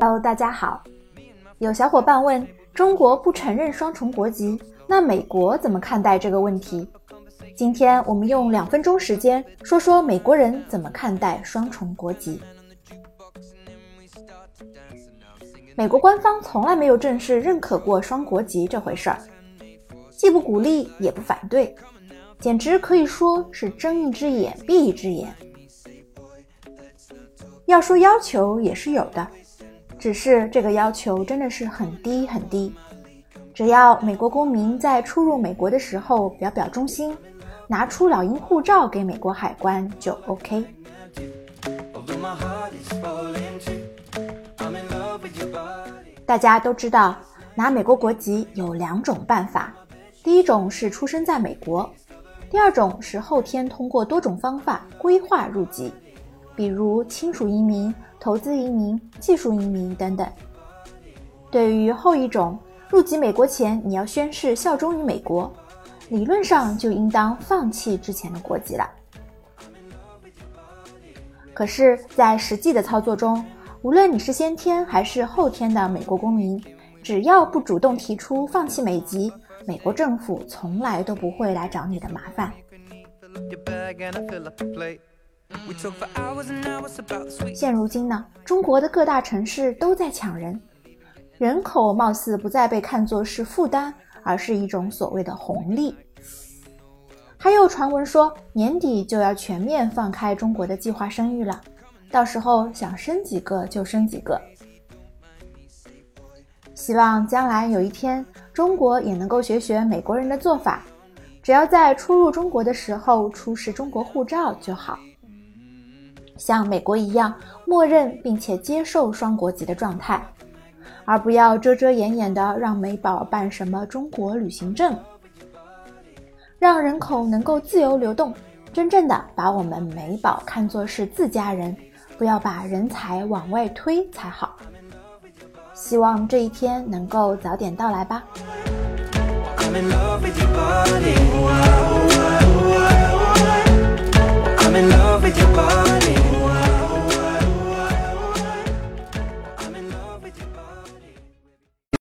Hello，大家好。有小伙伴问：中国不承认双重国籍，那美国怎么看待这个问题？今天我们用两分钟时间说说美国人怎么看待双重国籍。美国官方从来没有正式认可过双国籍这回事儿，既不鼓励也不反对，简直可以说是睁一只眼闭一只眼。要说要求也是有的，只是这个要求真的是很低很低，只要美国公民在出入美国的时候表表忠心，拿出老鹰护照给美国海关就 OK。大家都知道，拿美国国籍有两种办法，第一种是出生在美国，第二种是后天通过多种方法规划入籍。比如亲属移民、投资移民、技术移民等等。对于后一种，入籍美国前你要宣誓效忠于美国，理论上就应当放弃之前的国籍了。可是，在实际的操作中，无论你是先天还是后天的美国公民，只要不主动提出放弃美籍，美国政府从来都不会来找你的麻烦。现如今呢，中国的各大城市都在抢人，人口貌似不再被看作是负担，而是一种所谓的红利。还有传闻说年底就要全面放开中国的计划生育了，到时候想生几个就生几个。希望将来有一天，中国也能够学学美国人的做法，只要在出入中国的时候出示中国护照就好。像美国一样，默认并且接受双国籍的状态，而不要遮遮掩掩的让美宝办什么中国旅行证，让人口能够自由流动，真正的把我们美宝看作是自家人，不要把人才往外推才好。希望这一天能够早点到来吧。